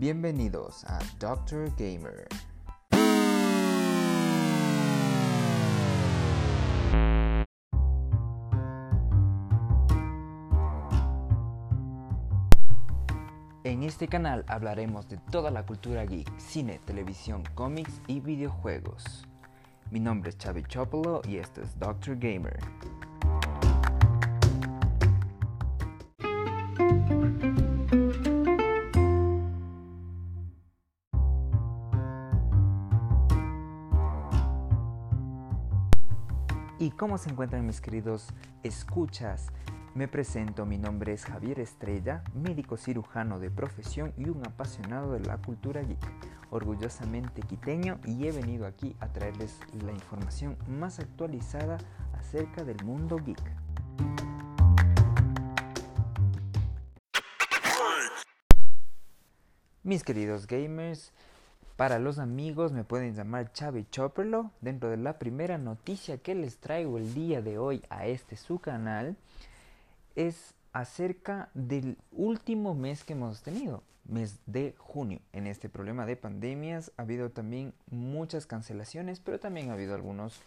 Bienvenidos a Doctor Gamer. En este canal hablaremos de toda la cultura geek, cine, televisión, cómics y videojuegos. Mi nombre es Chavi Chopolo y esto es Doctor Gamer. Cómo se encuentran mis queridos escuchas? Me presento, mi nombre es Javier Estrella, médico cirujano de profesión y un apasionado de la cultura geek, orgullosamente quiteño y he venido aquí a traerles la información más actualizada acerca del mundo geek. Mis queridos gamers, para los amigos me pueden llamar Chavi Chopperlo. Dentro de la primera noticia que les traigo el día de hoy a este su canal es acerca del último mes que hemos tenido, mes de junio. En este problema de pandemias ha habido también muchas cancelaciones, pero también ha habido algunos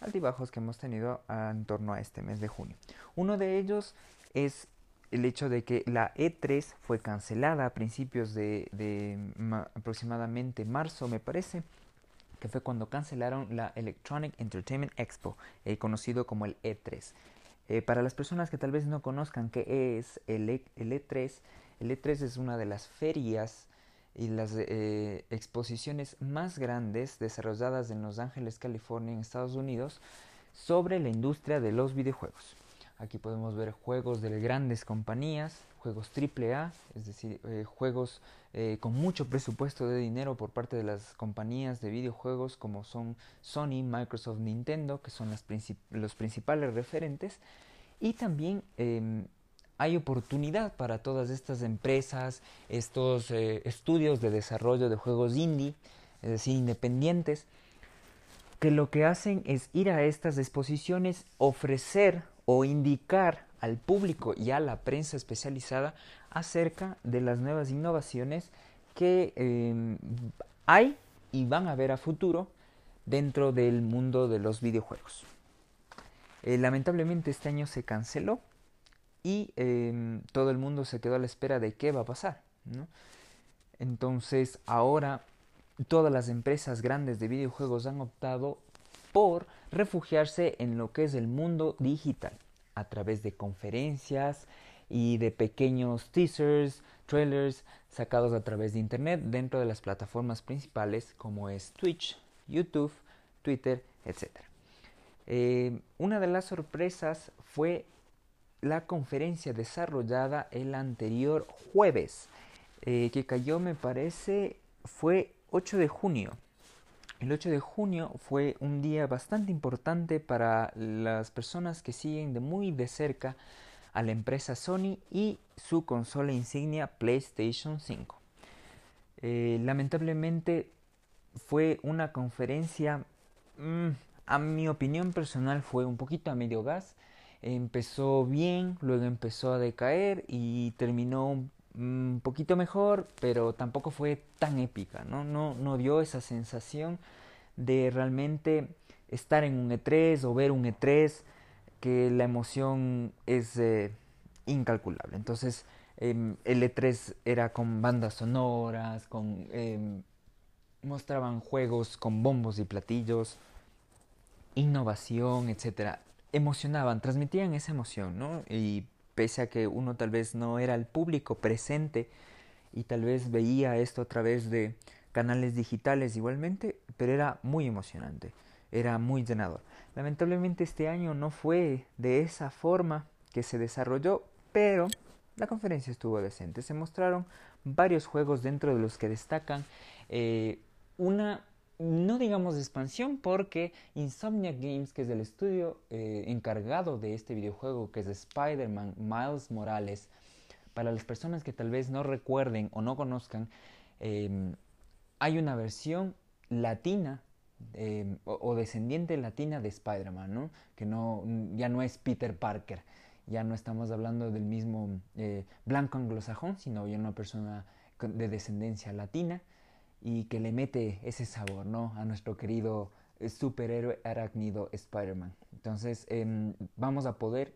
altibajos que hemos tenido en torno a este mes de junio. Uno de ellos es el hecho de que la E3 fue cancelada a principios de, aproximadamente marzo, me parece, que fue cuando cancelaron la Electronic Entertainment Expo, eh, conocido como el E3. Eh, para las personas que tal vez no conozcan qué es el, e, E3, el E3 es una de las ferias y las eh, exposiciones más grandes desarrolladas en Los Ángeles, California, en Estados Unidos, sobre la industria de los videojuegos. Aquí podemos ver juegos de grandes compañías, juegos AAA, es decir, eh, juegos eh, con mucho presupuesto de dinero por parte de las compañías de videojuegos como son Sony, Microsoft, Nintendo, que son los principales referentes. Y también em, hay oportunidad para todas estas empresas, estos eh, estudios de desarrollo de juegos indie, es decir, independientes, que lo que hacen es ir a estas exposiciones, ofrecer o indicar al público y a la prensa especializada acerca de las nuevas innovaciones que em, hay y van a haber a futuro dentro del mundo de los videojuegos. Eh, lamentablemente este año se canceló y em, todo el mundo se quedó a la espera de qué va a pasar. Entonces ahora todas las empresas grandes de videojuegos han optado por refugiarse en lo que es el mundo digital a través de conferencias y de pequeños teasers, trailers sacados a través de internet dentro de las plataformas principales como es Twitch, YouTube, Twitter, etc. Eh, una de las sorpresas fue la conferencia desarrollada el anterior jueves, eh, que cayó me parece fue 8 de junio el 8 de junio fue un día bastante importante para las personas que siguen de muy de cerca a la empresa Sony y su consola insignia PlayStation 5. Eh, lamentablemente fue una conferencia, mm, a mi opinión personal fue un poquito a medio gas. Empezó bien, luego empezó a decaer y terminó un poquito mejor, pero tampoco fue tan épica, ¿no? No, no dio esa sensación de realmente estar en un E3 o ver un E3, que la emoción es eh, incalculable. Entonces, em, el E3 era con bandas sonoras, con em, mostraban juegos con bombos y platillos, innovación, etcétera. Emocionaban, transmitían esa emoción, ¿no? Pese a que uno tal vez no era el público presente y tal vez veía esto a través de canales digitales igualmente, pero era muy emocionante, era muy llenador. Lamentablemente este año no fue de esa forma que se desarrolló, pero la conferencia estuvo decente. Se mostraron varios juegos dentro de los que destacan eh, una, no digamos expansión, porque Insomnia Games, que es el estudio eh, encargado de este videojuego, que es Spider-Man Miles Morales, para las personas que tal vez no recuerden o no conozcan, em, hay una versión latina em, o, descendiente latina de Spider-Man, ¿no? Que no, ya no es Peter Parker, ya no estamos hablando del mismo eh, blanco anglosajón, sino ya una persona de descendencia latina y que le mete ese sabor, ¿no? A nuestro querido superhéroe arácnido Spider-Man. Entonces em, vamos a poder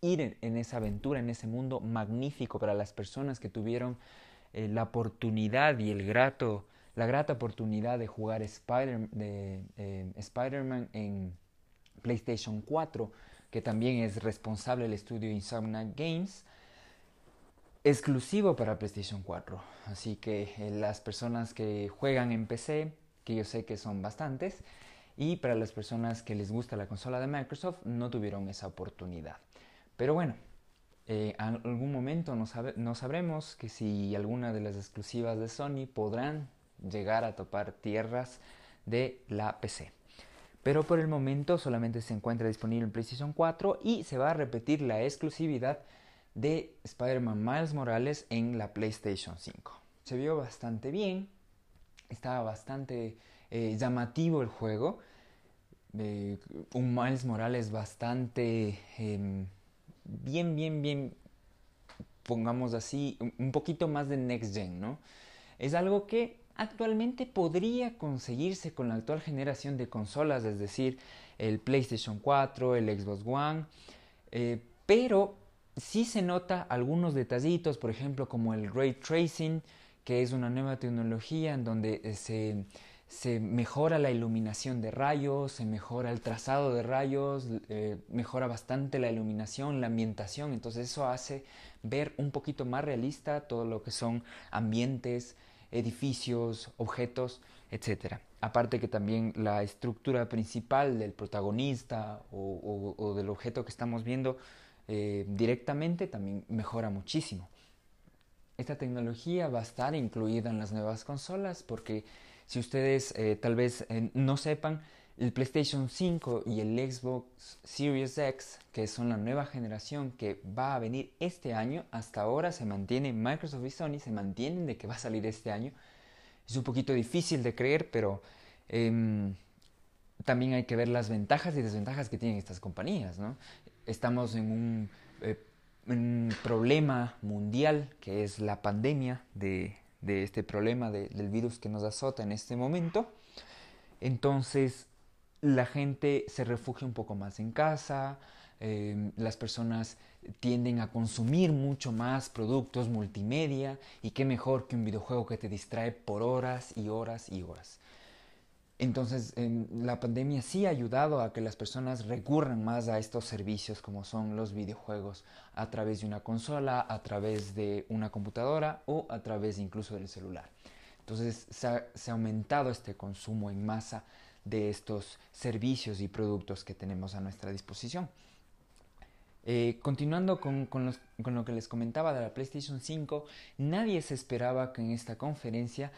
ir en, esa aventura, en ese mundo magnífico para las personas que tuvieron eh, la oportunidad y el grato, la grata oportunidad de jugar eh, Spider-Man en PlayStation 4, que también es responsable del estudio Insomniac Games, exclusivo para PlayStation 4. Así que eh, las personas que juegan en PC, que yo sé que son bastantes, y para las personas que les gusta la consola de Microsoft, no tuvieron esa oportunidad. Pero bueno, en algún momento no, sabremos que si alguna de las exclusivas de Sony podrán llegar a topar tierras de la PC. Pero por el momento solamente se encuentra disponible en PlayStation 4 y se va a repetir la exclusividad de Spider-Man Miles Morales en la PlayStation 5. Se vio bastante bien, estaba bastante eh, llamativo el juego. Eh, un Miles Morales bastante em, bien, bien, bien, pongamos así, un poquito más de next gen, ¿no? Es algo que actualmente podría conseguirse con la actual generación de consolas, es decir, el PlayStation 4, el Xbox One, eh, pero sí se nota algunos detallitos, por ejemplo, como el ray tracing, que es una nueva tecnología en donde eh, se se mejora la iluminación de rayos, se mejora el trazado de rayos, eh, mejora bastante la iluminación, la ambientación, entonces eso hace ver un poquito más realista todo lo que son ambientes, edificios, objetos, etc. Aparte que también la estructura principal del protagonista o, del objeto que estamos viendo eh, directamente también mejora muchísimo. Esta tecnología va a estar incluida en las nuevas consolas porque si ustedes eh, tal vez eh, no sepan, el PlayStation 5 y el Xbox Series X, que son la nueva generación que va a venir este año, hasta ahora se mantiene, Microsoft y Sony se mantienen de que va a salir este año. Es un poquito difícil de creer, pero em, también hay que ver las ventajas y desventajas que tienen estas compañías. ¿no? Estamos en un, eh, problema mundial que es la pandemia de, de este problema del virus que nos azota en este momento. Entonces la gente se refugia un poco más en casa, em, las personas tienden a consumir mucho más productos multimedia y qué mejor que un videojuego que te distrae por horas y horas y horas. Entonces, la pandemia sí ha ayudado a que las personas recurran más a estos servicios como son los videojuegos a través de una consola, a través de una computadora o a través incluso del celular. Entonces, se ha, aumentado este consumo en masa de estos servicios y productos que tenemos a nuestra disposición. Eh, continuando con, con, lo que les comentaba de la PlayStation 5, nadie se esperaba que en esta conferencia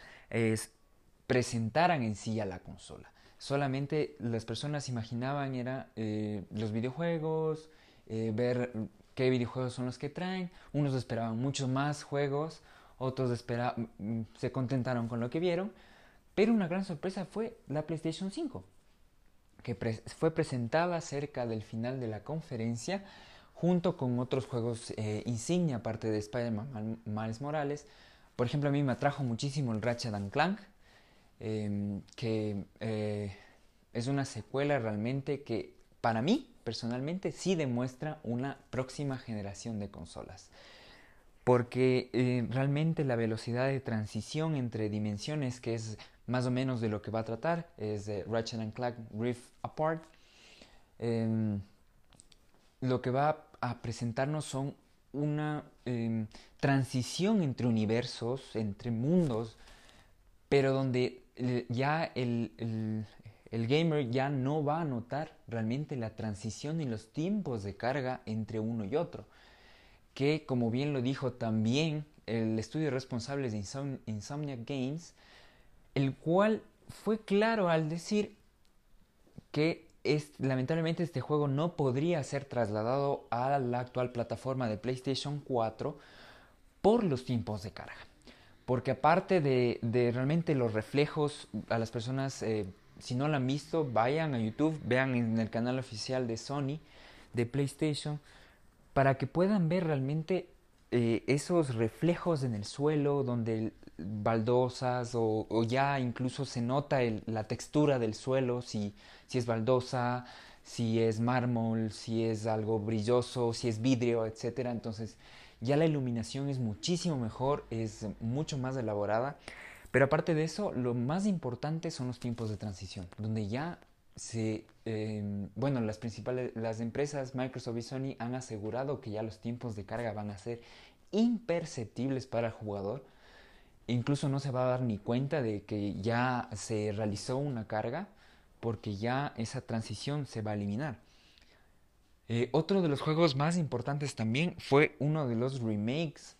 presentaran en sí a la consola. Solamente las personas imaginaban era eh, los videojuegos, eh, ver qué videojuegos son los que traen. Unos esperaban muchos más juegos, otros mm, se contentaron con lo que vieron. Pero una gran sorpresa fue la PlayStation 5, que fue presentada cerca del final de la conferencia junto con otros juegos eh, insignia, aparte de Spider-Man Miles Morales. Por ejemplo, a mí me atrajo muchísimo el Ratchet Clank, Em, que eh, es una secuela realmente que para mí personalmente sí demuestra una próxima generación de consolas. Porque eh, realmente la velocidad de transición entre dimensiones, que es más o menos de lo que va a tratar, es de Ratchet Clank Rift Apart, em, lo que va a presentarnos son una em, transición entre universos, entre mundos, pero donde ya el, gamer ya no va a notar realmente la transición y los tiempos de carga entre uno y otro. Que como bien lo dijo también el estudio responsable de Insomnia Games, el cual fue claro al decir que lamentablemente este juego no podría ser trasladado a la actual plataforma de PlayStation 4 por los tiempos de carga porque aparte de, realmente los reflejos a las personas, eh, si no lo han visto, vayan a YouTube, vean en el canal oficial de Sony, de PlayStation, para que puedan ver realmente eh, esos reflejos en el suelo donde baldosas o, ya incluso se nota la textura del suelo, si, si es baldosa, si es mármol, si es algo brilloso, si es vidrio, etc. Entonces ya la iluminación es muchísimo mejor, es mucho más elaborada. Pero aparte de eso, lo más importante son los tiempos de transición, donde ya se, em, bueno, las principales, las empresas Microsoft y Sony han asegurado que ya los tiempos de carga van a ser imperceptibles para el jugador. Incluso no se va a dar ni cuenta de que ya se realizó una carga porque ya esa transición se va a eliminar. Eh, otro de los juegos más importantes también fue uno de los remakes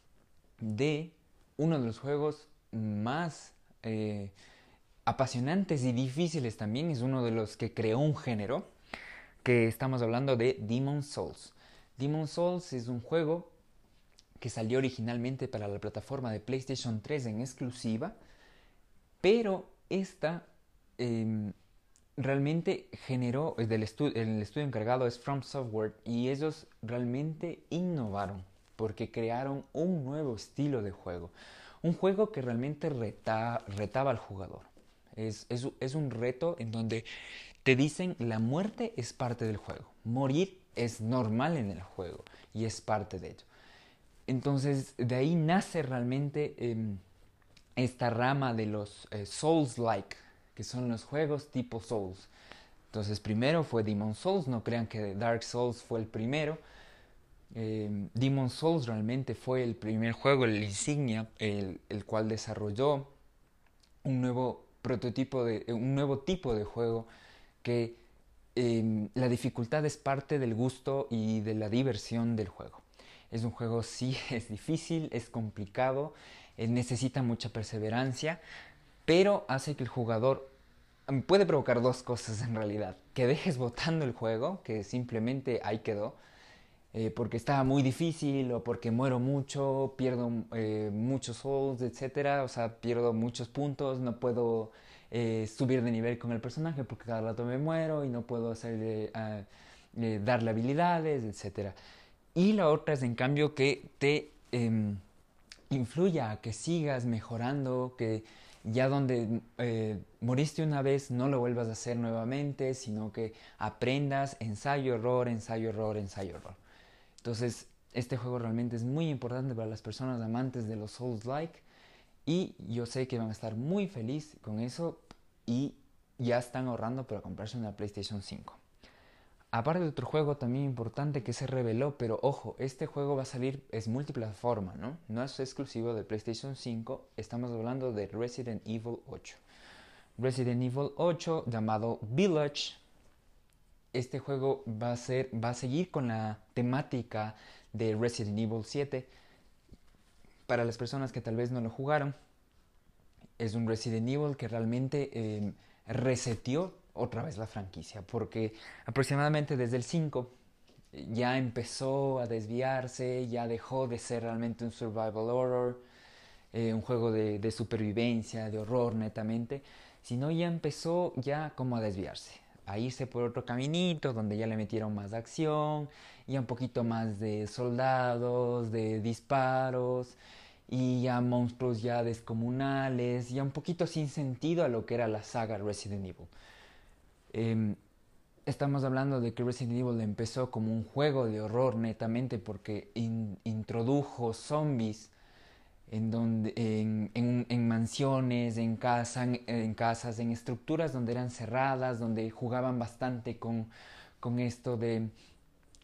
de uno de los juegos más eh, apasionantes y difíciles también. Es uno de los que creó un género, que estamos hablando de Demon Souls. Demon Souls es un juego que salió originalmente para la plataforma de PlayStation 3 en exclusiva, pero esta em, realmente generó, el, estudio encargado es From Software y ellos realmente innovaron porque crearon un nuevo estilo de juego, un juego que realmente retaba al jugador. Es, es un reto en donde te dicen la muerte es parte del juego, morir es normal en el juego y es parte de ello. Entonces, de ahí nace realmente em, esta rama de los eh, Souls-like, que son los juegos tipo Souls. Entonces, primero fue Demon Souls, no crean que Dark Souls fue el primero. Em, Demon Souls realmente fue el primer juego, el insignia, el, cual desarrolló un nuevo prototipo de un nuevo tipo de juego que em, la dificultad es parte del gusto y de la diversión del juego. Es un juego, sí, es difícil, es complicado, eh, necesita mucha perseverancia, pero hace que el jugador mm, puede provocar dos cosas en realidad. Que dejes botando el juego, que simplemente ahí quedó, eh, porque estaba muy difícil o porque muero mucho, pierdo eh, muchos souls, etc. O sea, pierdo muchos puntos, no puedo subir de nivel con el personaje porque cada rato me muero y no puedo hacer, darle habilidades, etc. Y la otra es en cambio que te eh, influya que sigas mejorando, que ya donde eh, moriste una vez no lo vuelvas a hacer nuevamente, sino que aprendas ensayo, error, ensayo, error, ensayo, error. Entonces, este juego realmente es muy importante para las personas amantes de los Souls-like y yo sé que van a estar muy felices con eso y ya están ahorrando para comprarse una PlayStation 5. Aparte de otro juego también importante que se reveló, pero ojo, este juego va a salir, es multiplataforma, ¿no? No es exclusivo de PlayStation 5, estamos hablando de Resident Evil 8. Resident Evil 8 llamado Village. Este juego va a, ser, va a seguir con la temática de Resident Evil 7. Para las personas que tal vez no lo jugaron, es un Resident Evil que realmente eh, reseteó otra vez la franquicia, porque aproximadamente desde el 5 ya empezó a desviarse, ya dejó de ser realmente un survival horror, eh, un juego de, de, supervivencia, de horror netamente, sino ya empezó ya como a desviarse, a irse por otro caminito donde ya le metieron más acción, ya un poquito más de soldados, de disparos, y ya monstruos ya descomunales, ya un poquito sin sentido a lo que era la saga Resident Evil. Em, estamos hablando de que Resident Evil empezó como un juego de horror netamente porque introdujo zombies en, donde, en, mansiones, en, casa, en, casas, en estructuras donde eran cerradas, donde jugaban bastante con, con esto de,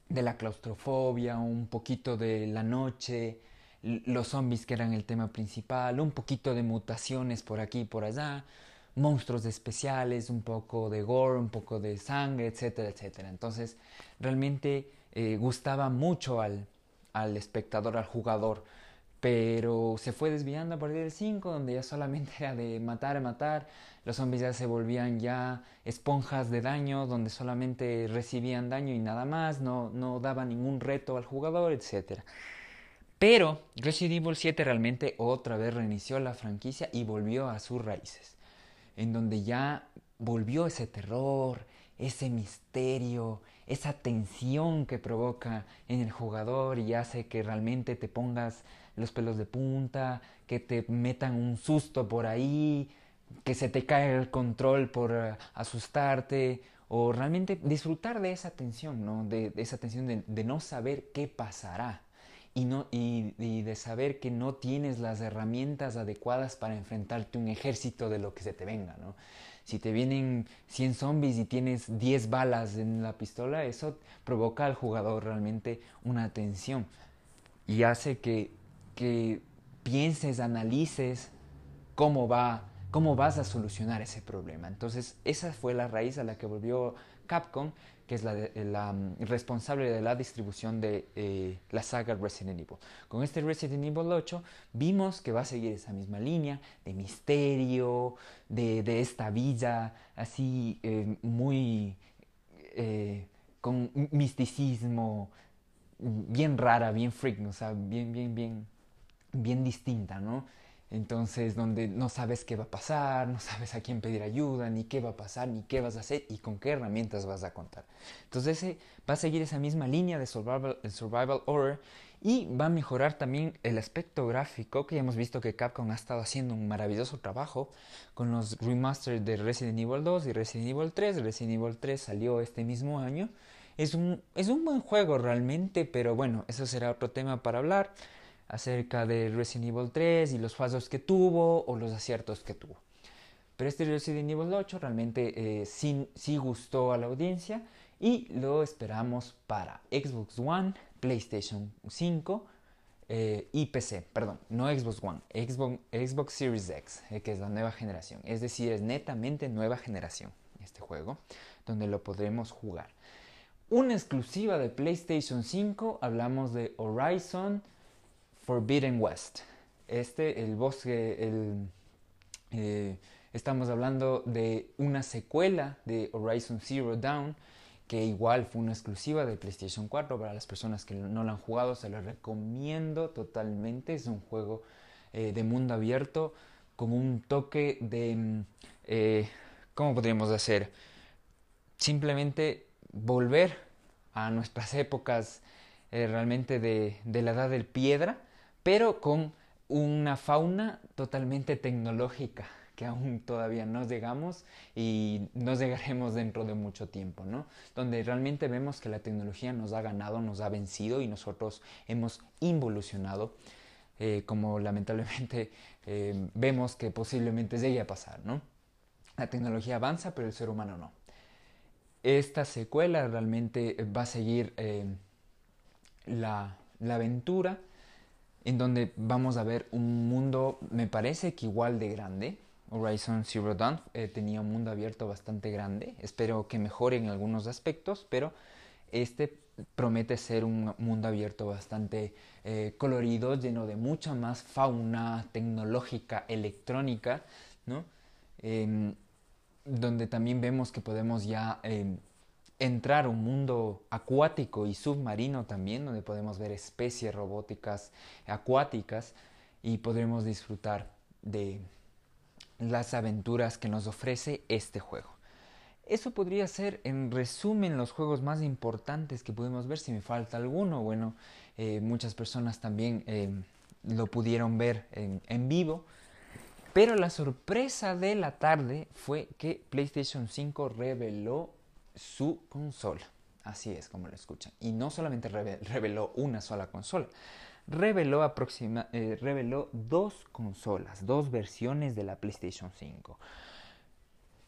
de la claustrofobia, un poquito de la noche, los zombies que eran el tema principal, un poquito de mutaciones por aquí y por allá monstruos especiales, un poco de gore, un poco de sangre, etcétera, etcétera. Entonces, realmente eh, gustaba mucho al, al espectador, al jugador, pero se fue desviando a partir del 5, donde ya solamente era de matar, matar, los zombies ya se volvían ya esponjas de daño, donde solamente recibían daño y nada más, no, no daba ningún reto al jugador, etcétera. Pero Resident Evil 7 realmente otra vez reinició la franquicia y volvió a sus raíces en donde ya volvió ese terror, ese misterio, esa tensión que provoca en el jugador y hace que realmente te pongas los pelos de punta, que te metan un susto por ahí, que se te cae el control por eh, asustarte o realmente disfrutar de esa tensión, ¿no? de, esa tensión de, no saber qué pasará y, no, y, y, de saber que no tienes las herramientas adecuadas para enfrentarte a un ejército de lo que se te venga. ¿no? Si te vienen 100 zombies y tienes 10 balas en la pistola, eso provoca al jugador realmente una tensión y hace que, que pienses, analices cómo va cómo vas a solucionar ese problema. Entonces, esa fue la raíz a la que volvió Capcom, que es la, mm, responsable de la distribución de eh, la saga Resident Evil. Con este Resident Evil 8 vimos que va a seguir esa misma línea de misterio, de, esta villa así eh, muy eh, con misticismo, bien rara, bien freak, o sea, bien, bien, bien, bien distinta, ¿no? Entonces, donde no sabes qué va a pasar, no sabes a quién pedir ayuda, ni qué va a pasar, ni qué vas a hacer y con qué herramientas vas a contar. Entonces, ese va a seguir esa misma línea de survival, survival horror y va a mejorar también el aspecto gráfico, que ya hemos visto que Capcom ha estado haciendo un maravilloso trabajo con los remasters de Resident Evil 2 y Resident Evil 3. Resident Evil 3 salió este mismo año. Es un, es un buen juego realmente, pero bueno, eso será otro tema para hablar acerca de Resident Evil 3 y los fallos que tuvo o los aciertos que tuvo. Pero este Resident Evil 8 realmente eh, sí, sí, gustó a la audiencia y lo esperamos para Xbox One, PlayStation 5 eh, y PC. Perdón, no Xbox One, Xbox, Xbox Series X, eh, que es la nueva generación. Es decir, es netamente nueva generación este juego, donde lo podremos jugar. Una exclusiva de PlayStation 5, hablamos de Horizon Forbidden West. Este, el bosque, el, eh, estamos hablando de una secuela de Horizon Zero Dawn, que igual fue una exclusiva de PlayStation 4 para las personas que no lo han jugado, se lo recomiendo totalmente. Es un juego eh, de mundo abierto con un toque de... Eh, ¿Cómo podríamos hacer? Simplemente volver a nuestras épocas realmente de, de la edad del piedra pero con una fauna totalmente tecnológica que aún todavía no llegamos y no llegaremos dentro de mucho tiempo, ¿no? Donde realmente vemos que la tecnología nos ha ganado, nos ha vencido y nosotros hemos involucionado, eh, como lamentablemente eh, vemos que posiblemente llegue a pasar, ¿no? La tecnología avanza, pero el ser humano no. Esta secuela realmente va a seguir eh, la, la aventura en donde vamos a ver un mundo, me parece que igual de grande. Horizon Zero Dawn eh, tenía un mundo abierto bastante grande. Espero que mejore en algunos aspectos, pero este promete ser un mundo abierto bastante eh, colorido, lleno de mucha más fauna tecnológica, electrónica, ¿no? Em, donde también vemos que podemos ya em, entrar a un mundo acuático y submarino también, donde podemos ver especies robóticas acuáticas y podremos disfrutar de las aventuras que nos ofrece este juego. Eso podría ser, en resumen, los juegos más importantes que pudimos ver. Si me falta alguno, bueno, eh, muchas personas también eh, lo pudieron ver en, en vivo. Pero la sorpresa de la tarde fue que PlayStation 5 reveló su consola. Así es como lo escuchan. Y no solamente reveló una sola consola, reveló, aproxima, eh, reveló dos consolas, dos versiones de la PlayStation 5.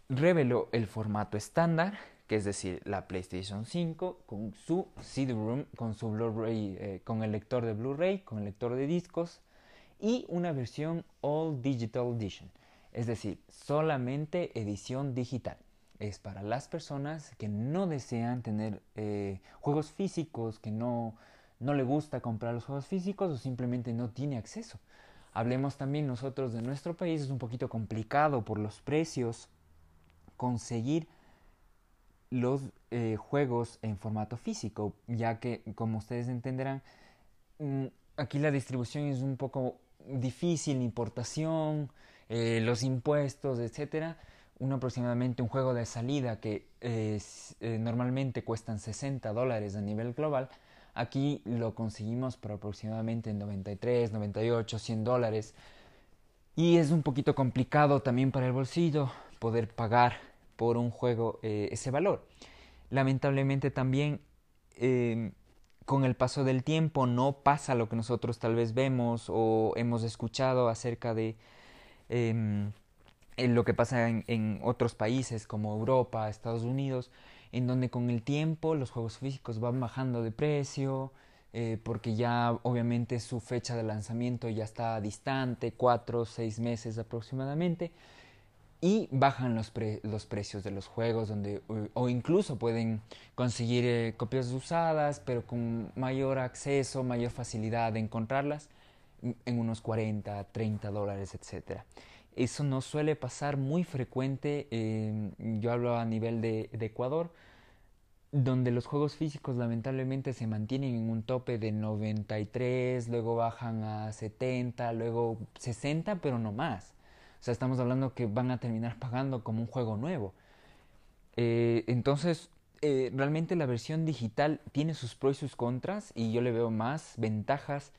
Reveló el formato estándar, que es decir, la PlayStation 5 con su CD-ROOM, con su Blu-ray, eh, con el lector de Blu-ray, con el lector de discos y una versión All Digital Edition, es decir, solamente edición digital es para las personas que no desean tener eh, juegos físicos, que no, no le gusta comprar los juegos físicos o simplemente no tiene acceso. Hablemos también nosotros de nuestro país, es un poquito complicado por los precios conseguir los eh, juegos en formato físico, ya que como ustedes entenderán, mm, aquí la distribución es un poco difícil, importación, eh, los impuestos, etcétera un aproximadamente un juego de salida que eh, normalmente cuestan 60 dólares a nivel global, aquí lo conseguimos por aproximadamente 93, 98, 100 dólares. Y es un poquito complicado también para el bolsillo poder pagar por un juego eh, ese valor. Lamentablemente también em, con el paso del tiempo no pasa lo que nosotros tal vez vemos o hemos escuchado acerca de em, lo que pasa en, otros países como Europa, Estados Unidos, en donde con el tiempo los juegos físicos van bajando de precio, eh, porque ya obviamente su fecha de lanzamiento ya está distante, cuatro seis meses aproximadamente, y bajan los, los precios de los juegos, donde, o incluso pueden conseguir eh, copias usadas, pero con mayor acceso, mayor facilidad de encontrarlas, en unos 40, 30 dólares, etcétera. Eso no suele pasar muy frecuente, yo hablo a nivel de, Ecuador, donde los juegos físicos lamentablemente se mantienen en un tope de 93, luego bajan a 70, luego 60, pero no más. O sea, estamos hablando que van a terminar pagando como un juego nuevo. Eh, entonces, eh, realmente la versión digital tiene sus pros y sus contras y yo le veo más ventajas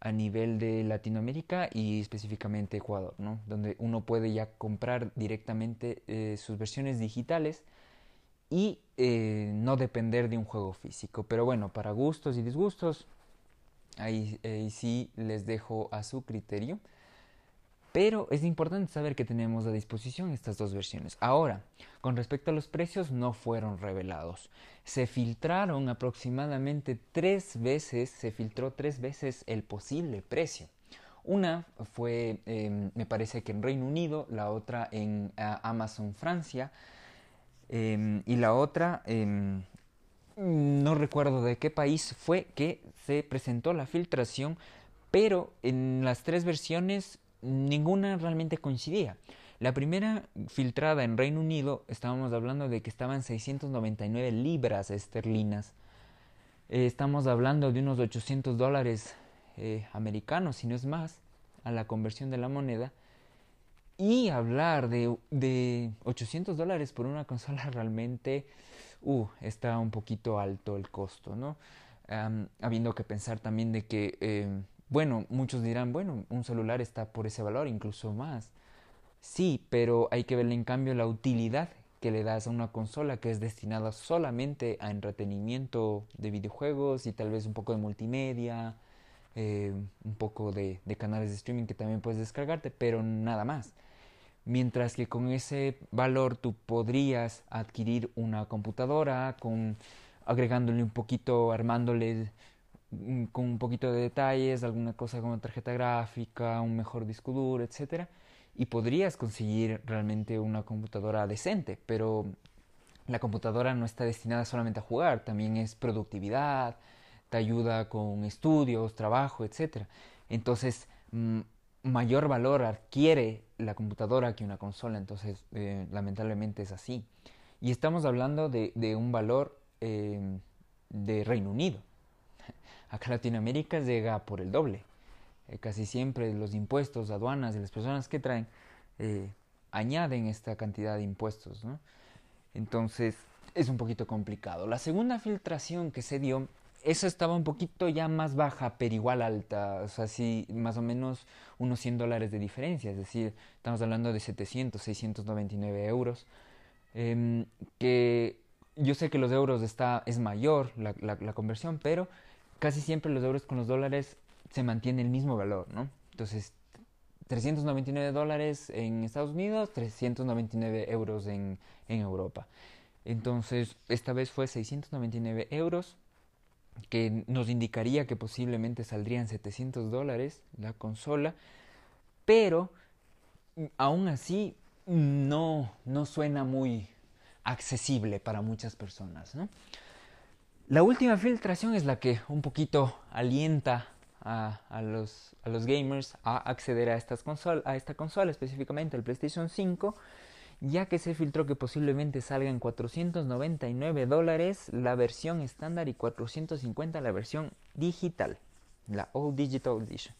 a nivel de Latinoamérica y específicamente Ecuador, ¿no? donde uno puede ya comprar directamente eh, sus versiones digitales y eh, no depender de un juego físico. Pero bueno, para gustos y disgustos, ahí sí les dejo a su criterio. Pero es importante saber que tenemos a disposición estas dos versiones. Ahora, con respecto a los precios, no fueron revelados. Se filtraron aproximadamente tres veces, se filtró tres veces el posible precio. Una fue, em, me parece que en Reino Unido, la otra en Amazon Francia, em, y la otra, em, no recuerdo de qué país fue que se presentó la filtración, pero en las tres versiones ninguna realmente coincidía. La primera filtrada en Reino Unido, estábamos hablando de que estaban 699 libras esterlinas. Eh, estamos hablando de unos 800 dólares eh, americanos, si no es más, a la conversión de la moneda. Y hablar de, de 800 dólares por una consola realmente uh, está un poquito alto el costo, ¿no? habiendo que pensar también de que eh, bueno, muchos dirán, bueno, un celular está por ese valor, incluso más. Sí, pero hay que verle en cambio la utilidad que le das a una consola que es destinada solamente a entretenimiento de videojuegos y tal vez un poco de multimedia, eh, un poco de, de, canales de streaming que también puedes descargarte, pero nada más. Mientras que con ese valor tú podrías adquirir una computadora con agregándole un poquito, armándole con un poquito de detalles, alguna cosa como tarjeta gráfica, un mejor disco duro, etc. Y podrías conseguir realmente una computadora decente, pero la computadora no está destinada solamente a jugar, también es productividad, te ayuda con estudios, trabajo, etc. Entonces, mm, mayor valor adquiere la computadora que una consola, entonces eh, lamentablemente es así. Y estamos hablando de, un valor eh, de Reino Unido, Acá Latinoamérica llega por el doble. Eh, casi siempre los impuestos, aduanas y las personas que traen eh, añaden esta cantidad de impuestos. ¿no? Entonces es un poquito complicado. La segunda filtración que se dio, esa estaba un poquito ya más baja, pero igual alta. O sea, sí, más o menos unos 100 dólares de diferencia. Es decir, estamos hablando de 700, 699 euros. Em, que yo sé que los euros está, es mayor la, la conversión, pero casi siempre los euros con los dólares se mantiene el mismo valor, ¿no? Entonces, 399 dólares en Estados Unidos, 399 euros en, en Europa. Entonces, esta vez fue 699 euros, que nos indicaría que posiblemente saldrían 700 dólares la consola, pero aún así no, no suena muy accesible para muchas personas, ¿no? La última filtración es la que un poquito alienta a, los, gamers a acceder a, esta consola, específicamente el PlayStation 5, ya que se filtró que posiblemente salga en 499 dólares la versión estándar y 450 la versión digital, la All Digital Edition.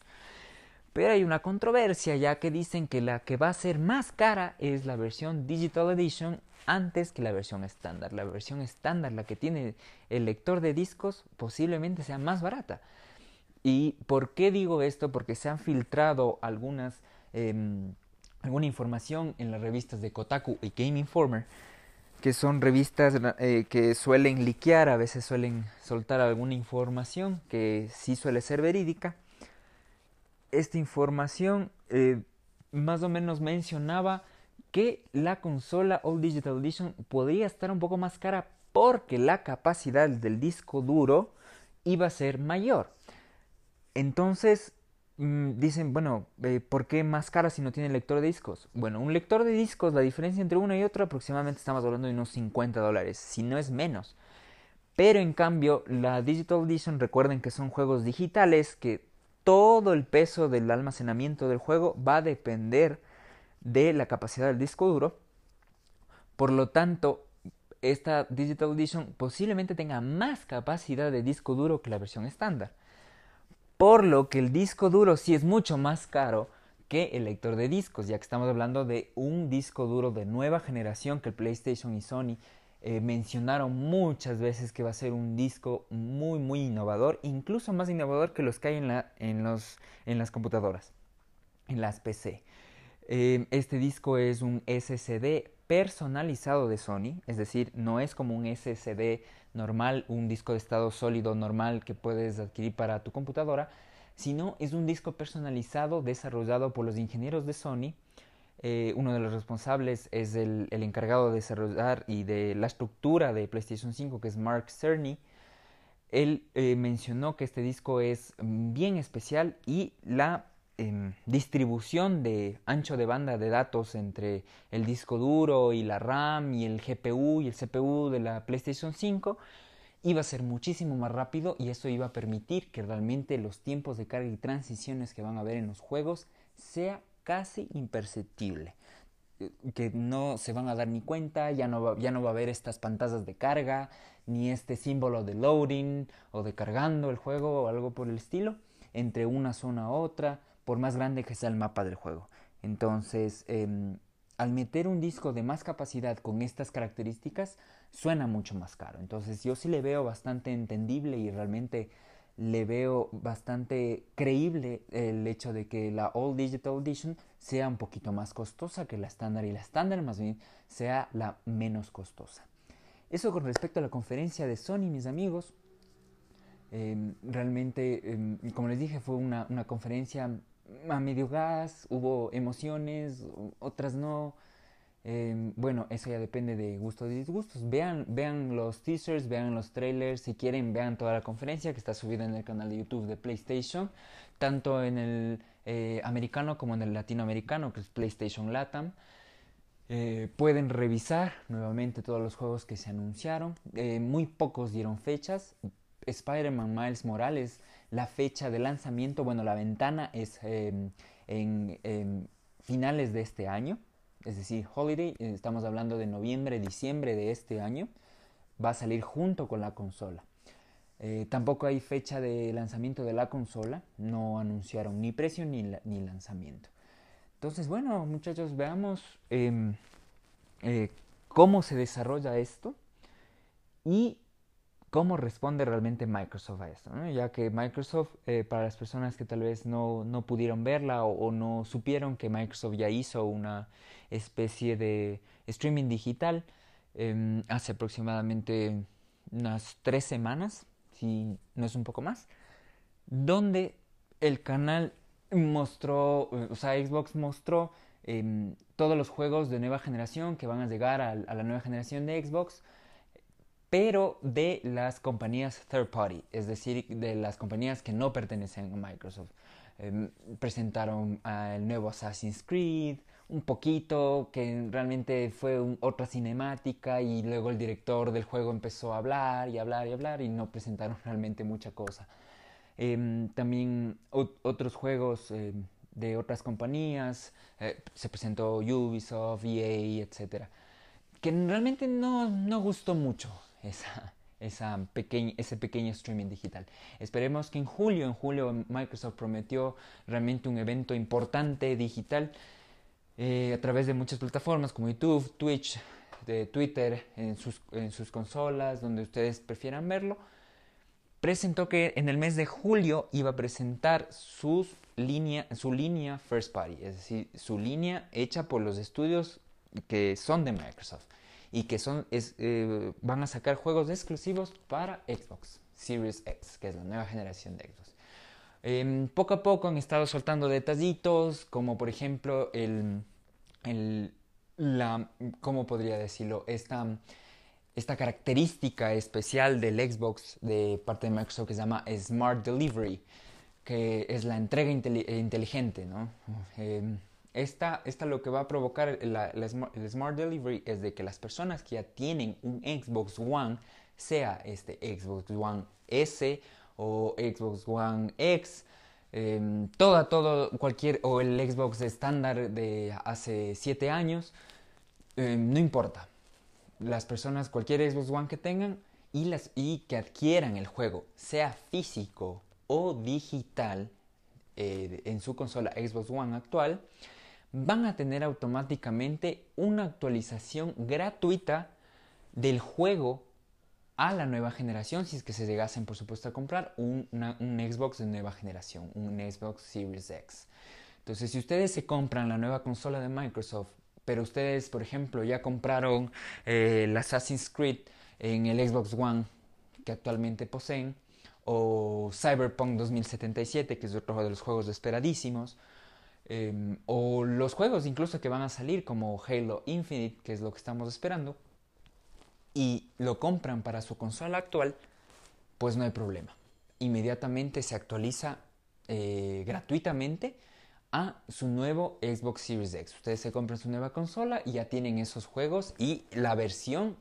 Pero hay una controversia ya que dicen que la que va a ser más cara es la versión Digital Edition antes que la versión estándar. La versión estándar, la que tiene el lector de discos, posiblemente sea más barata. ¿Y por qué digo esto? Porque se han filtrado algunas, em, alguna información en las revistas de Kotaku y Game Informer, que son revistas eh, que suelen liquear, a veces suelen soltar alguna información que sí suele ser verídica. Esta información eh, más o menos mencionaba que la consola All Digital Edition podría estar un poco más cara porque la capacidad del disco duro iba a ser mayor. Entonces mm, dicen, bueno, eh, ¿por qué más cara si no tiene lector de discos? Bueno, un lector de discos, la diferencia entre uno y otro aproximadamente estamos hablando de unos 50 dólares, si no es menos. Pero en cambio, la Digital Edition, recuerden que son juegos digitales, que todo el peso del almacenamiento del juego va a depender de la capacidad del disco duro. Por lo tanto, esta Digital Edition posiblemente tenga más capacidad de disco duro que la versión estándar. Por lo que el disco duro sí es mucho más caro que el lector de discos, ya que estamos hablando de un disco duro de nueva generación que el PlayStation y Sony eh, mencionaron muchas veces que va a ser un disco muy muy innovador, incluso más innovador que los que hay en, los, en las computadoras, en las PC. Em, este disco es un SSD personalizado de Sony, es decir, no es como un SSD normal, un disco de estado sólido normal que puedes adquirir para tu computadora, sino es un disco personalizado desarrollado por los ingenieros de Sony. Eh, uno de los responsables es el, encargado de desarrollar y de la estructura de PlayStation 5, que es Mark Cerny. Él eh, mencionó que este disco es bien especial y la distribución de ancho de banda de datos entre el disco duro y la RAM y el GPU y el CPU de la PlayStation 5 iba a ser muchísimo más rápido y eso iba a permitir que realmente los tiempos de carga y transiciones que van a haber en los juegos sea casi imperceptible que no se van a dar ni cuenta, ya no va, ya no va a haber estas pantallas de carga, ni este símbolo de loading o de cargando el juego o algo por el estilo, entre una zona a otra, por más grande que sea el mapa del juego. Entonces, em, al meter un disco de más capacidad con estas características, suena mucho más caro. Entonces, yo sí le veo bastante entendible y realmente le veo bastante creíble el hecho de que la All Digital Edition sea un poquito más costosa que la estándar y la estándar más bien sea la menos costosa. Eso con respecto a la conferencia de Sony, mis amigos. Em, realmente, em, como les dije, fue una, una conferencia a medio gas, hubo emociones, otras no. Em, bueno, eso ya depende de gustos y disgustos. Vean, vean los teasers, vean los trailers, si quieren vean toda la conferencia que está subida en el canal de YouTube de PlayStation, tanto en el eh, americano como en el latinoamericano, que es PlayStation Latam. Eh, pueden revisar nuevamente todos los juegos que se anunciaron. Eh, muy pocos dieron fechas. Spider-Man Miles Morales la fecha de lanzamiento, bueno, la ventana es em, en, finales de este año, es decir, Holiday, eh, estamos hablando de noviembre, diciembre de este año, va a salir junto con la consola. Eh, tampoco hay fecha de lanzamiento de la consola, no anunciaron ni precio ni, ni lanzamiento. Entonces, bueno, muchachos, veamos em, eh, cómo se desarrolla esto y cómo responde realmente Microsoft a esto, ya que Microsoft, eh, para las personas que tal vez no, no pudieron verla o, no supieron que Microsoft ya hizo una especie de streaming digital em, hace aproximadamente unas tres semanas, si no es un poco más, donde el canal mostró, o sea, Xbox mostró em, todos los juegos de nueva generación que van a llegar a la nueva generación de Xbox pero de las compañías third party, es decir, de las compañías que no pertenecen a Microsoft. Em, presentaron el nuevo Assassin's Creed, un poquito, que realmente fue otra cinemática y luego el director del juego empezó a hablar y hablar y hablar y no presentaron realmente mucha cosa. Em, también otros juegos em, de otras compañías, eh, se presentó Ubisoft, EA, etc. Que realmente no, no gustó mucho esa, ese pequeño streaming digital. Esperemos que en julio, en julio Microsoft prometió realmente un evento importante digital eh, a través de muchas plataformas como YouTube, Twitch, de Twitter, en sus, en sus consolas, donde ustedes prefieran verlo. Presentó que en el mes de julio iba a presentar sus línea, su línea First Party, es decir, su línea hecha por los estudios que son de Microsoft y que son, eh, van a sacar juegos exclusivos para Xbox Series X, que es la nueva generación de Xbox. Em, poco a poco han estado soltando detallitos, como por ejemplo el, el la, ¿cómo podría decirlo? Esta, esta característica especial del Xbox de parte de Microsoft que se llama Smart Delivery, que es la entrega inteligente, ¿no? Em, esta, esta, lo que va a provocar el Smart Delivery es de que las personas que ya tienen un Xbox One, sea este Xbox One S o Xbox One X, eh, toda, todo, cualquier, o el Xbox estándar de hace 7 años, em, no importa. Las personas, cualquier Xbox One que tengan y, las, y que adquieran el juego, sea físico o digital, eh, en su consola Xbox One actual, van a tener automáticamente una actualización gratuita del juego a la nueva generación si es que se llegasen por supuesto a comprar un, Xbox de nueva generación, un Xbox Series X. Entonces si ustedes se compran la nueva consola de Microsoft, pero ustedes por ejemplo ya compraron eh, el Assassin's Creed en el Xbox One que actualmente poseen, o Cyberpunk 2077, que es otro de los juegos esperadísimos, Em, o los juegos incluso que van a salir como Halo Infinite, que es lo que estamos esperando, y lo compran para su consola actual, pues no hay problema. Inmediatamente se actualiza eh, gratuitamente a su nuevo Xbox Series X. Ustedes se compran su nueva consola y ya tienen esos juegos y la versión,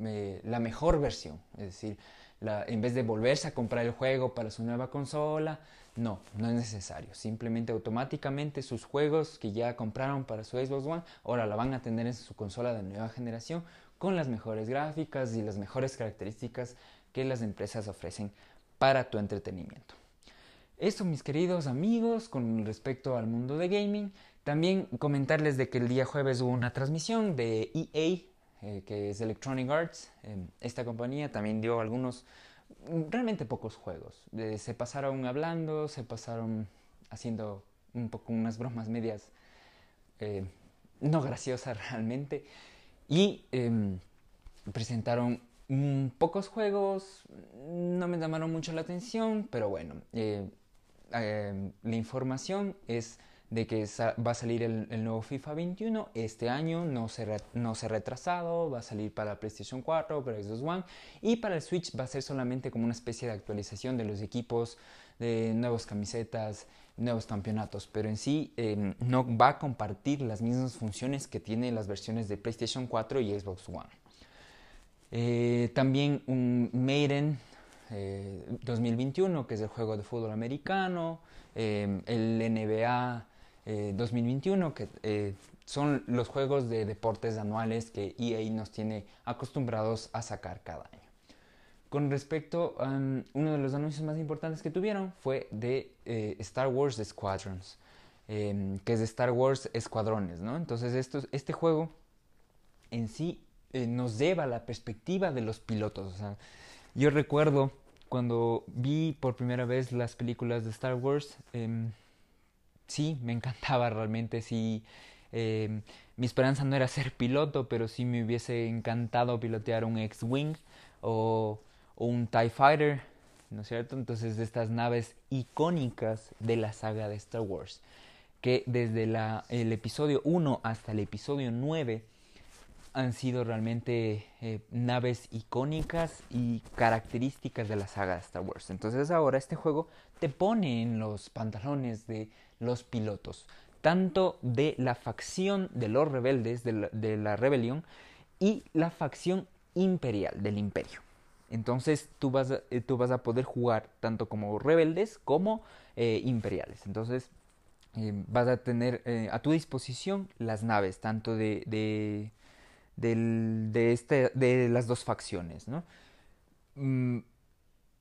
eh, la mejor versión. Es decir, en vez de volverse a comprar el juego para su nueva consola, no, no es necesario. Simplemente automáticamente sus juegos que ya compraron para su Xbox One, ahora la van a tener en su consola de nueva generación con las mejores gráficas y las mejores características que las empresas ofrecen para tu entretenimiento. Esto, mis queridos amigos, con respecto al mundo de gaming. También comentarles de que el día jueves hubo una transmisión de EA, eh, que es Electronic Arts. Em, esta compañía también dio algunos realmente pocos juegos. se pasaron hablando, se pasaron haciendo un poco unas bromas medias eh, no graciosas realmente y em, presentaron pocos juegos, no me llamaron mucho la atención, pero bueno, eh, la información es de que va a salir el, nuevo FIFA 21 este año, no se, no se ha retrasado, va a salir para PlayStation 4, para Xbox One y para el Switch va a ser solamente como una especie de actualización de los equipos, de nuevas camisetas, nuevos campeonatos, pero en sí em, no va a compartir las mismas funciones que tiene las versiones de PlayStation 4 y Xbox One. Eh, también un Maiden 2021, eh, que es el juego de fútbol americano, em, el NBA 2021, eh, que eh, son los juegos de deportes anuales que EA nos tiene acostumbrados a sacar cada año. Con respecto a um, uno de los anuncios más importantes que tuvieron fue de eh, Star Wars Squadrons, em, que es de Star Wars Escuadrones, ¿no? Entonces esto, este juego en sí nos lleva a la perspectiva de los pilotos. yo recuerdo cuando vi por primera vez las películas de Star Wars, em, sí, me encantaba realmente, sí. Em, mi esperanza no era ser piloto, pero sí me hubiese encantado pilotear un X-Wing o, un TIE Fighter, ¿no es cierto? Entonces, de estas naves icónicas de la saga de Star Wars, que desde el episodio 1 hasta el episodio 9 han sido realmente eh, naves icónicas y características de la saga de Star Wars. Entonces ahora este juego te pone en los pantalones de los pilotos, tanto de la facción de los rebeldes, de la, rebelión, y la facción imperial del imperio. Entonces tú vas, a, eh, tú vas a poder jugar tanto como rebeldes como eh, imperiales. Entonces vas a tener a tu disposición las naves, tanto de, de, este, de las dos facciones, ¿no? mm,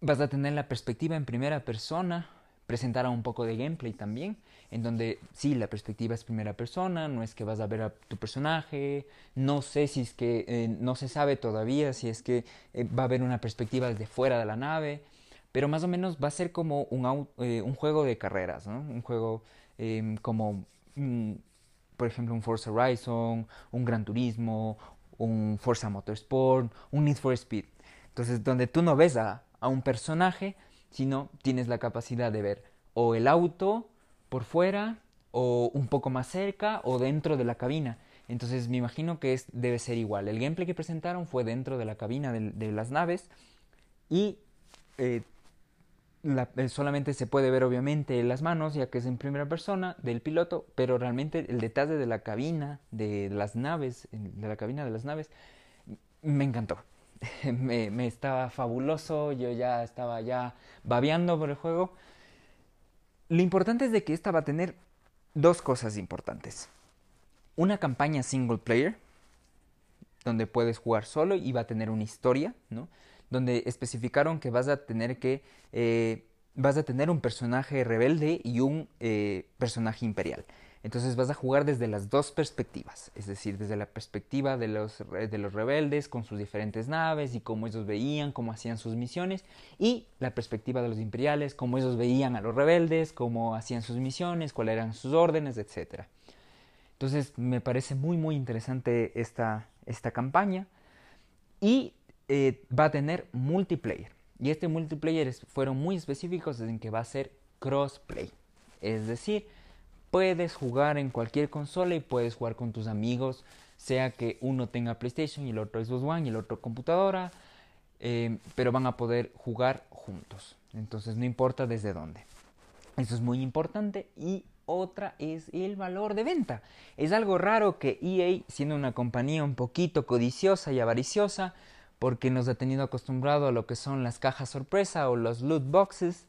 vas a tener la perspectiva en primera persona, presentará un poco de gameplay también, en donde sí, la perspectiva es primera persona, no es que vas a ver a tu personaje, no sé si es que, eh, no se sabe todavía si es que eh, va a haber una perspectiva desde fuera de la nave, pero más o menos va a ser como un, eh, juego de carreras. Un juego em, como, mm, por ejemplo, un Forza Horizon, un Gran Turismo, un Forza Motorsport, un Need for Speed. Entonces, donde tú no ves a, a un personaje, sino tienes la capacidad de ver o el auto por fuera o un poco más cerca o dentro de la cabina. Entonces me imagino que es, debe ser igual. El gameplay que presentaron fue dentro de la cabina de, las naves y eh, eh, solamente se puede ver obviamente las manos ya que es en primera persona del piloto, pero realmente el detalle de la cabina de las naves, de la cabina de las naves, me encantó. me, estaba fabuloso, yo ya estaba ya babeando por el juego. Lo importante es de que esta va a tener dos cosas importantes. Una campaña single player, donde puedes jugar solo y va a tener una historia, ¿no? Donde especificaron que vas a tener que... Eh, vas a tener un personaje rebelde y un eh, personaje imperial. Entonces vas a jugar desde las dos perspectivas, es decir, desde la perspectiva de los, de los rebeldes con sus diferentes naves y cómo ellos veían, cómo hacían sus misiones, y la perspectiva de los imperiales, cómo ellos veían a los rebeldes, cómo hacían sus misiones, cuáles eran sus órdenes, etc. Entonces me parece muy muy interesante esta, esta campaña y eh, va a tener multiplayer. Y este multiplayer fueron muy específicos en que va a ser crossplay. Es decir, puedes jugar en cualquier consola y puedes jugar con tus amigos, sea que uno tenga PlayStation y el otro Xbox One y el otro computadora, eh, pero van a poder jugar juntos. Entonces no importa desde dónde. Eso es muy importante y otra es el valor de venta. Es algo raro que EA, siendo una compañía un poquito codiciosa y avariciosa, porque nos ha tenido acostumbrado a lo que son las cajas sorpresa o los loot boxes,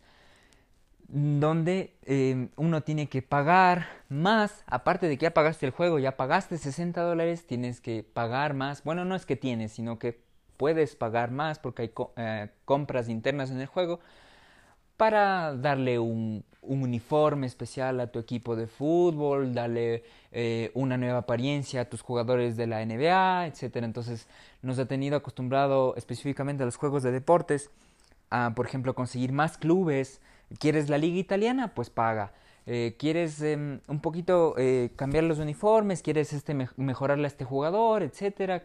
donde eh, uno tiene que pagar más, aparte de que ya pagaste el juego, ya pagaste 60 dólares, tienes que pagar más. Bueno, no es que tienes, sino que puedes pagar más porque hay eh, compras internas en el juego para darle un, uniforme especial a tu equipo de fútbol, darle eh, una nueva apariencia a tus jugadores de la NBA, etc. Entonces nos ha tenido acostumbrado específicamente a los juegos de deportes a, por ejemplo, conseguir más clubes, ¿Quieres la liga italiana? Pues paga. Eh, ¿Quieres em, un poquito eh, cambiar los uniformes? ¿Quieres este, mejorarle a este jugador? Etcétera.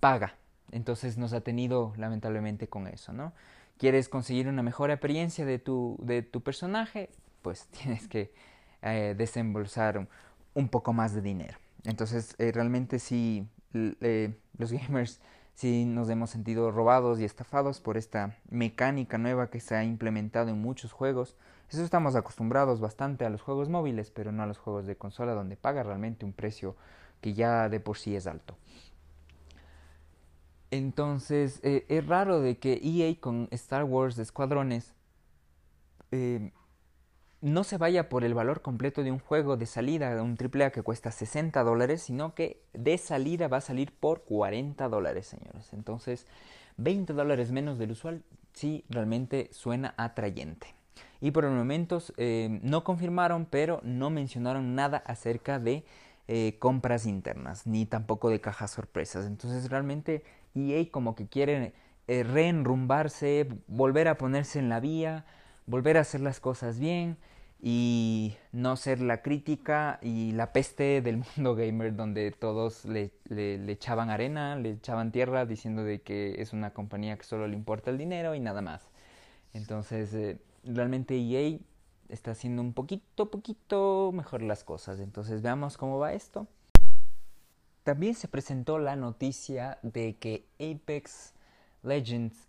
Paga. Entonces nos ha tenido lamentablemente con eso, ¿no? ¿Quieres conseguir una mejor experiencia de tu, de tu personaje? Pues tienes que eh, desembolsar un, poco más de dinero. Entonces realmente sí, los gamers si nos hemos sentido robados y estafados por esta mecánica nueva que se ha implementado en muchos juegos. Eso estamos acostumbrados bastante a los juegos móviles, pero no a los juegos de consola donde paga realmente un precio que ya de por sí es alto. Entonces eh, es raro de que EA con Star Wars de Escuadrones eh, no se vaya por el valor completo de un juego de salida, de un AAA que cuesta 60 dólares, sino que de salida va a salir por 40 dólares, señores. Entonces, 20 dólares menos del usual, sí, realmente suena atrayente. Y por el momento eh, no confirmaron, pero no mencionaron nada acerca de eh, compras internas, ni tampoco de cajas sorpresas. Entonces, realmente EA como que quiere eh, reenrumbarse, volver a ponerse en la vía, volver a hacer las cosas bien y no ser la crítica y la peste del mundo gamer donde todos le, echaban arena, le echaban tierra diciendo de que es una compañía que solo le importa el dinero y nada más. Entonces, eh, realmente EA está haciendo un poquito, poquito mejor las cosas. Entonces, veamos cómo va esto. También se presentó la noticia de que Apex Legends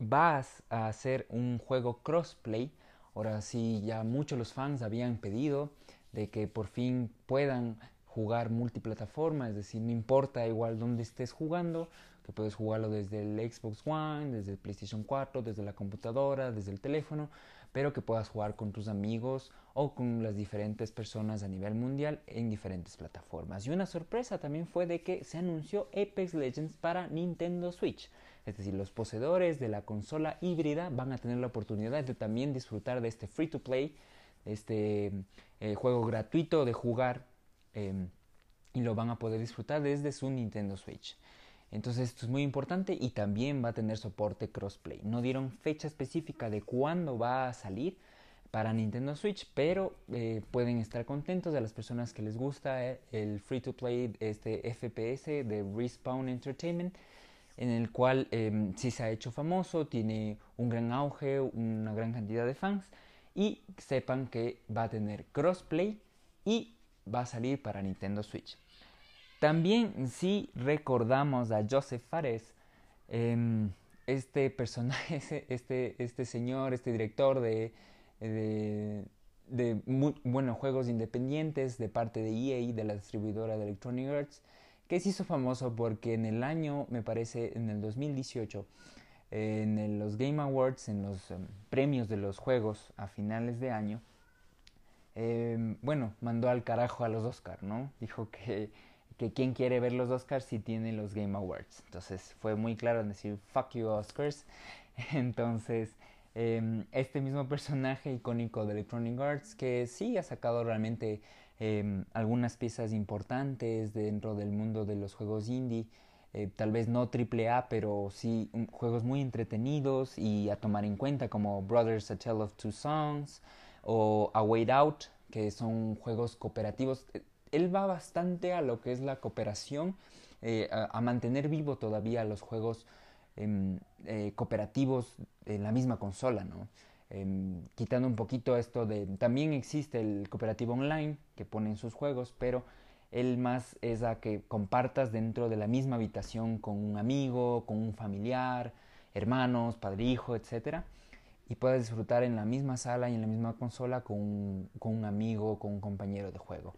va a hacer un juego crossplay Ahora sí, ya muchos los fans habían pedido de que por fin puedan jugar multiplataforma, es decir, no importa igual dónde estés jugando, que puedes jugarlo desde el Xbox One, desde el PlayStation 4, desde la computadora, desde el teléfono, pero que puedas jugar con tus amigos o con las diferentes personas a nivel mundial en diferentes plataformas. Y una sorpresa también fue de que se anunció Apex Legends para Nintendo Switch. Es decir, los poseedores de la consola híbrida van a tener la oportunidad de también disfrutar de este free to play, este eh, juego gratuito de jugar em, y lo van a poder disfrutar desde su Nintendo Switch. Entonces esto es muy importante y también va a tener soporte crossplay. No dieron fecha específica de cuándo va a salir para Nintendo Switch, pero eh, pueden estar contentos de las personas que les gusta eh, el free to play, este FPS de Respawn Entertainment, en el cual eh, sí se ha hecho famoso, tiene un gran auge, una gran cantidad de fans y sepan que va a tener crossplay y va a salir para Nintendo Switch. También si recordamos a Joseph Fares, em, este personaje, este, este señor, este director de, de, de juegos independientes de parte de EA, de la distribuidora de Electronic Arts, que se hizo famoso porque en el año, me parece, en el 2018, en los Game Awards, en los em, premios de los juegos a finales de año, em, bueno, mandó al carajo a los Oscar, ¿no? Dijo que que quién quiere ver los Oscars si tiene los Game Awards. Entonces fue muy claro en decir fuck you Oscars. Entonces em, este mismo personaje icónico de Electronic Arts que sí ha sacado realmente em, algunas piezas importantes dentro del mundo de los juegos indie. Eh, tal vez no triple A, pero sí juegos muy entretenidos y a tomar en cuenta como Brothers A Tale of Two Songs o A Wait Out, que son juegos cooperativos él va bastante a lo que es la cooperación, eh, a, mantener vivo todavía los juegos em, eh, cooperativos en la misma consola, ¿no? Em, quitando un poquito esto de... También existe el cooperativo online que pone en sus juegos, pero él más es a que compartas dentro de la misma habitación con un amigo, con un familiar, hermanos, padre, hijo, etc. Y puedas disfrutar en la misma sala y en la misma consola con con un amigo, con un compañero de juego.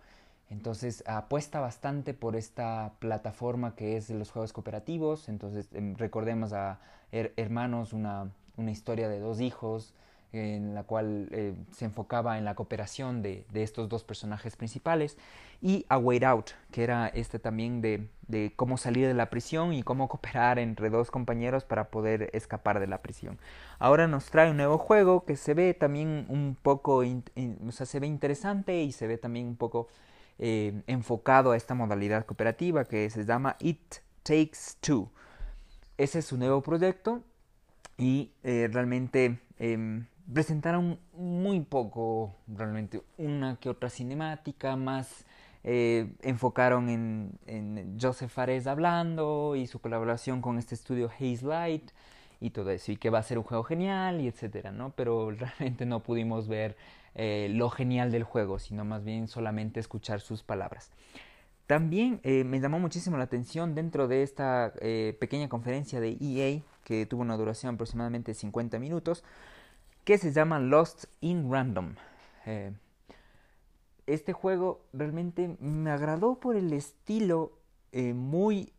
Entonces apuesta bastante por esta plataforma que es de los juegos cooperativos. Entonces em, recordemos a Hermanos, una, historia de dos hijos en la cual eh, se enfocaba en la cooperación de, estos dos personajes principales. Y A Wait Out, que era este también de, de, cómo salir de la prisión y cómo cooperar entre dos compañeros para poder escapar de la prisión. Ahora nos trae un nuevo juego que se ve también un poco, o sea, se ve interesante y se ve también un poco eh, enfocado a esta modalidad cooperativa que se llama It Takes Two. Ese es su nuevo proyecto y eh, realmente em, presentaron muy poco, realmente una que otra cinemática, más eh, enfocaron en, Joseph Fares hablando y su colaboración con este estudio Haze Light y todo eso, y que va a ser un juego genial y etcétera, ¿no? Pero realmente no pudimos ver eh, lo genial del juego, sino más bien solamente escuchar sus palabras. También eh, me llamó muchísimo la atención dentro de esta pequeña conferencia de EA, que tuvo una duración aproximadamente 50 minutos, que se llama Lost in Random. este juego realmente me agradó por el estilo muy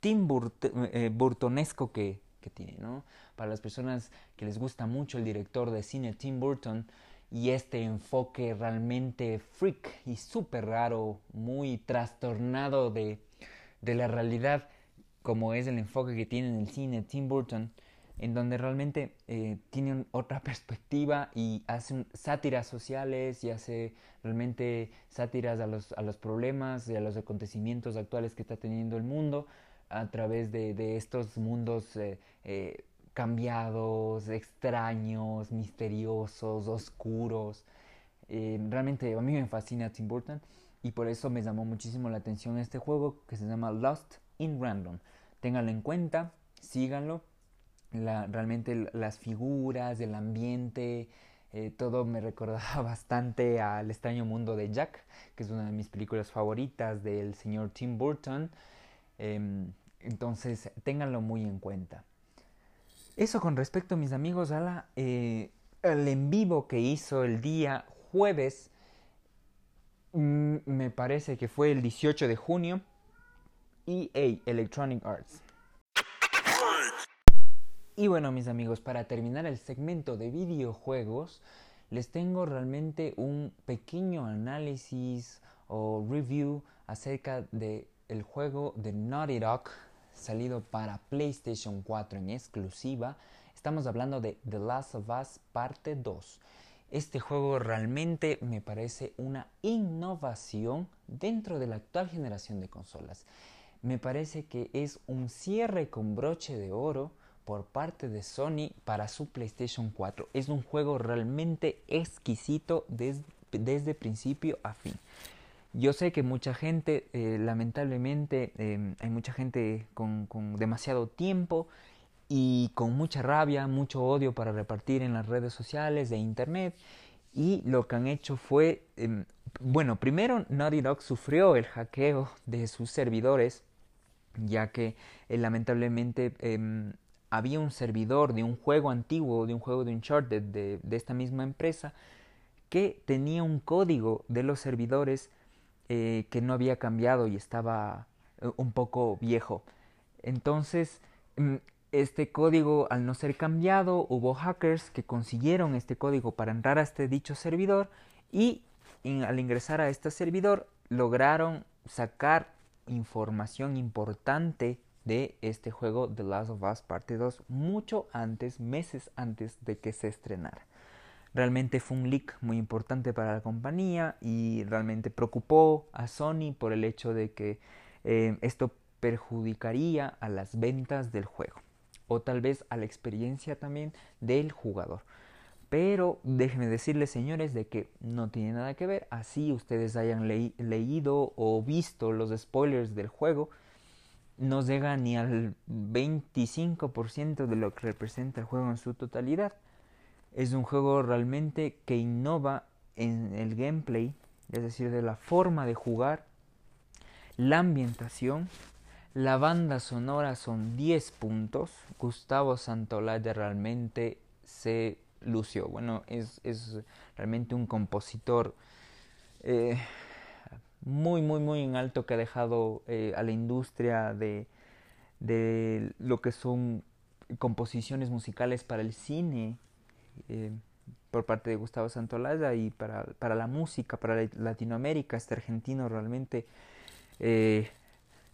Tim Burtonesco que, que tiene, ¿no? Para las personas que les gusta mucho el director de cine Tim Burton, y este enfoque realmente freak y súper raro, muy trastornado de, de, la realidad, como es el enfoque que tiene en el cine Tim Burton, en donde realmente eh, tiene otra perspectiva y hace sátiras sociales y hace realmente sátiras a los, a los problemas y a los acontecimientos actuales que está teniendo el mundo a través de, de estos mundos eh, eh, cambiados, extraños, misteriosos, oscuros. Eh, realmente a mí me fascina Tim Burton y por eso me llamó muchísimo la atención este juego que se llama Lost in Random. Ténganlo en cuenta, síganlo. Realmente las figuras, el ambiente, eh, todo me recordaba bastante al extraño mundo de Jack, que es una de mis películas favoritas del señor Tim Burton. Em, entonces, ténganlo muy en cuenta. Eso con respecto, mis amigos, a eh, en vivo que hizo el día jueves, mm, me parece que fue el 18 de junio, EA Electronic Arts. Y bueno, mis amigos, para terminar el segmento de videojuegos, les tengo realmente un pequeño análisis o review acerca de el juego de Naughty Dog salido para PlayStation 4 en exclusiva. Estamos hablando de The Last of Us Parte 2. Este juego realmente me parece una innovación dentro de la actual generación de consolas. Me parece que es un cierre con broche de oro por parte de Sony para su PlayStation 4. Es un juego realmente exquisito desde, principio a fin. Yo sé que mucha gente, eh, lamentablemente, em, hay mucha gente con, demasiado tiempo y con mucha rabia, mucho odio para repartir en las redes sociales de internet. Y lo que han hecho fue, em, bueno, primero Naughty Dog sufrió el hackeo de sus servidores, ya que eh, lamentablemente em, había un servidor de un juego antiguo, de un juego de Uncharted de, de esta misma empresa, que tenía un código de los servidores eh, que no había cambiado y estaba eh, un poco viejo. Entonces, mm, este código al no ser cambiado, hubo hackers que consiguieron este código para entrar a este dicho servidor y al ingresar a este servidor lograron sacar información importante de este juego The Last of Us Parte 2 mucho antes, meses antes de que se estrenara. Realmente fue un leak muy importante para la compañía y realmente preocupó a Sony por el hecho de que eh, esto perjudicaría a las ventas del juego o tal vez a la experiencia también del jugador. Pero déjenme decirles, señores, de que no tiene nada que ver. Así ustedes hayan leído o visto los spoilers del juego, no llega ni al 25% de lo que representa el juego en su totalidad. Es un juego realmente que innova en el gameplay, es decir, de la forma de jugar, la ambientación, la banda sonora son 10 puntos. Gustavo Santolaya realmente se lució. Bueno, es, realmente un compositor eh, muy, muy, muy en alto que ha dejado eh, a la industria de, de, lo que son composiciones musicales para el cine eh, por parte de Gustavo Santolaya y para, para, la música, para Latinoamérica, este argentino realmente eh,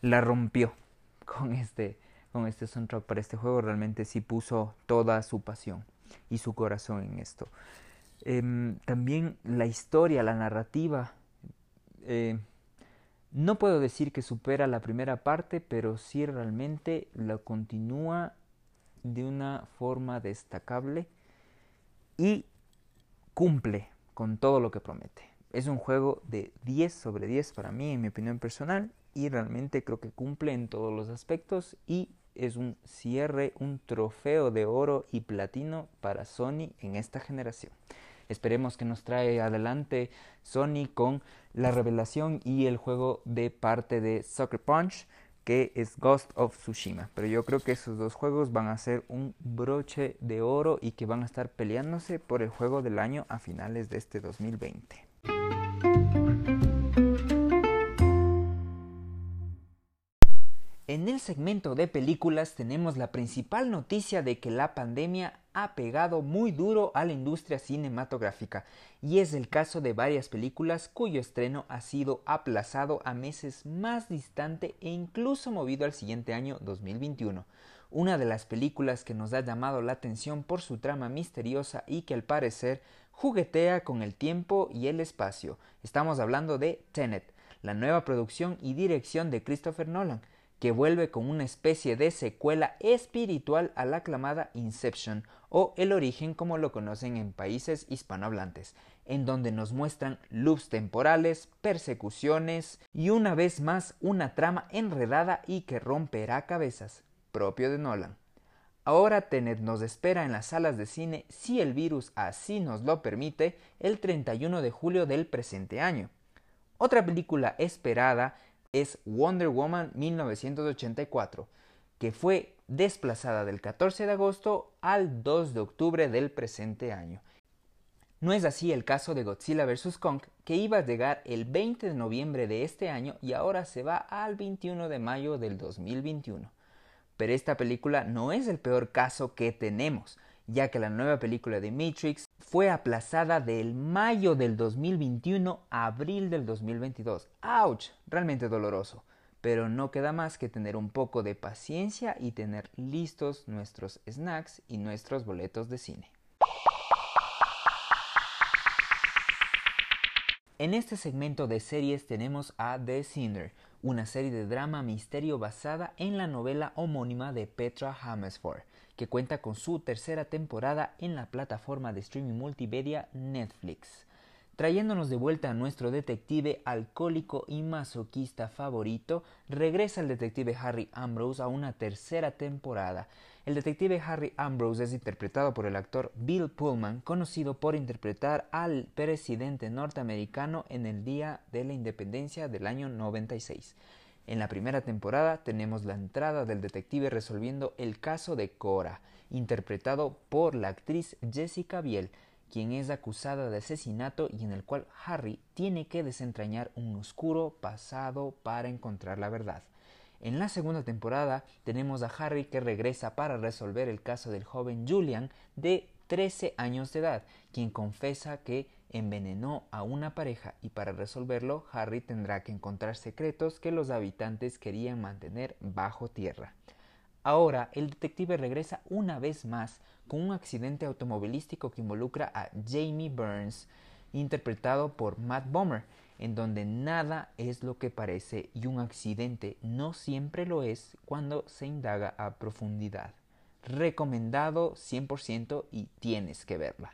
la rompió con este, con este soundtrack para este juego, realmente sí puso toda su pasión y su corazón en esto. Em, también la historia, la narrativa eh, no puedo decir que supera la primera parte, pero sí realmente la continúa de una forma destacable y cumple con todo lo que promete. Es un juego de 10 sobre 10 para mí, en mi opinión personal, y realmente creo que cumple en todos los aspectos y es un cierre, un trofeo de oro y platino para Sony en esta generación. Esperemos que nos trae adelante Sony con la revelación y el juego de parte de Sucker Punch que es Ghost of Tsushima. Pero yo creo que esos dos juegos van a ser un broche de oro y que van a estar peleándose por el juego del año a finales de este 2020. En el segmento de películas tenemos la principal noticia de que la pandemia ha pegado muy duro a la industria cinematográfica y es el caso de varias películas cuyo estreno ha sido aplazado a meses más distante e incluso movido al siguiente año 2021. Una de las películas que nos ha llamado la atención por su trama misteriosa y que al parecer juguetea con el tiempo y el espacio. Estamos hablando de Tenet, la nueva producción y dirección de Christopher Nolan que vuelve con una especie de secuela espiritual a la aclamada Inception o El origen como lo conocen en países hispanohablantes, en donde nos muestran loops temporales, persecuciones y una vez más una trama enredada y que romperá cabezas, propio de Nolan. Ahora Tenet nos espera en las salas de cine si el virus así nos lo permite el 31 de julio del presente año. Otra película esperada es Wonder Woman 1984, que fue desplazada del 14 de agosto al 2 de octubre del presente año. No es así el caso de Godzilla vs. Kong, que iba a llegar el 20 de noviembre de este año y ahora se va al 21 de mayo del 2021. Pero esta película no es el peor caso que tenemos, ya que la nueva película de Matrix fue aplazada del mayo del 2021 a abril del 2022. ¡Auch! Realmente doloroso. pero no queda más que tener un poco de paciencia y tener listos nuestros snacks y nuestros boletos de cine. En este segmento de series tenemos a The Sinner, una serie de drama misterio basada en la novela homónima de Petra Hammersford, que cuenta con su tercera temporada en la plataforma de streaming multimedia Netflix trayéndonos de vuelta a nuestro detective alcohólico y masoquista favorito, regresa el detective Harry Ambrose a una tercera temporada. El detective Harry Ambrose es interpretado por el actor Bill Pullman, conocido por interpretar al presidente norteamericano en el Día de la Independencia del año 96. En la primera temporada tenemos la entrada del detective resolviendo el caso de Cora, interpretado por la actriz Jessica Biel, quien es acusada de asesinato y en el cual Harry tiene que desentrañar un oscuro pasado para encontrar la verdad. En la segunda temporada tenemos a Harry que regresa para resolver el caso del joven Julian de 13 años de edad, quien confesa que envenenó a una pareja y para resolverlo Harry tendrá que encontrar secretos que los habitantes querían mantener bajo tierra. Ahora el detective regresa una vez más con un accidente automovilístico que involucra a Jamie Burns, interpretado por Matt Bomer, en donde nada es lo que parece y un accidente no siempre lo es cuando se indaga a profundidad. Recomendado 100% y tienes que verla.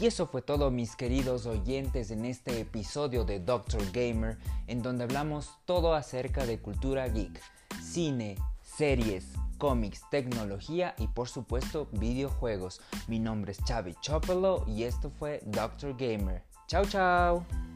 Y eso fue todo mis queridos oyentes en este episodio de Doctor Gamer, en donde hablamos todo acerca de cultura geek, cine, series, cómics, tecnología y por supuesto videojuegos. Mi nombre es Xavi Chopelo y esto fue Doctor Gamer. Chao chao.